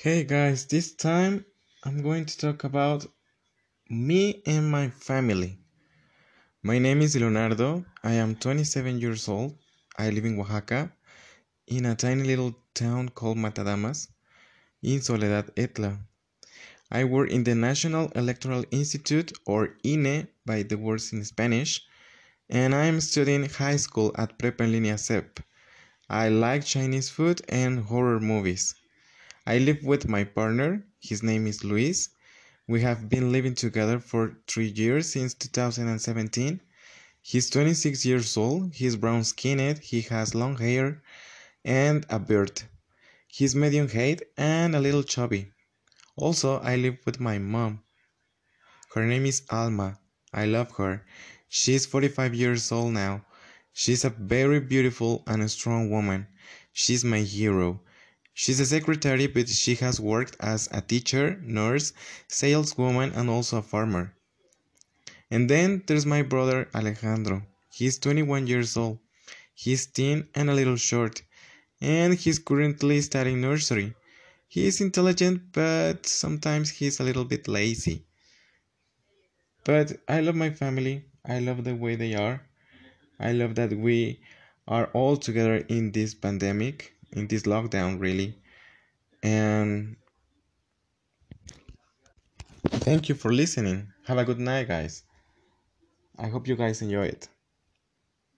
Hey guys, this time I'm going to talk about me and my family. My name is Leonardo. I am 27 years old. I live in Oaxaca, in a tiny little town called Matadamas, in Soledad Etla. I work in the National Electoral Institute, or INE by the words in Spanish, and I am studying high school at Prepa en Línea SEP. I like Chinese food and horror movies. I live with my partner. His name is Luis. We have been living together for three years since 2017. He's 26 years old. He's brown skinned. He has long hair and a beard. He's medium height and a little chubby. Also, I live with my mom. Her name is Alma. I love her. She's 45 years old now. She's a very beautiful and strong woman. She's my hero. She's a secretary, but she has worked as a teacher, nurse, saleswoman, and also a farmer. And then there's my brother Alejandro. He's 21 years old. He's thin and a little short, and he's currently studying nursery. He is intelligent, but sometimes he's a little bit lazy. But I love my family. I love the way they are. I love that we are all together in this pandemic in this lockdown really. And thank you for listening. Have a good night guys. I hope you guys enjoy it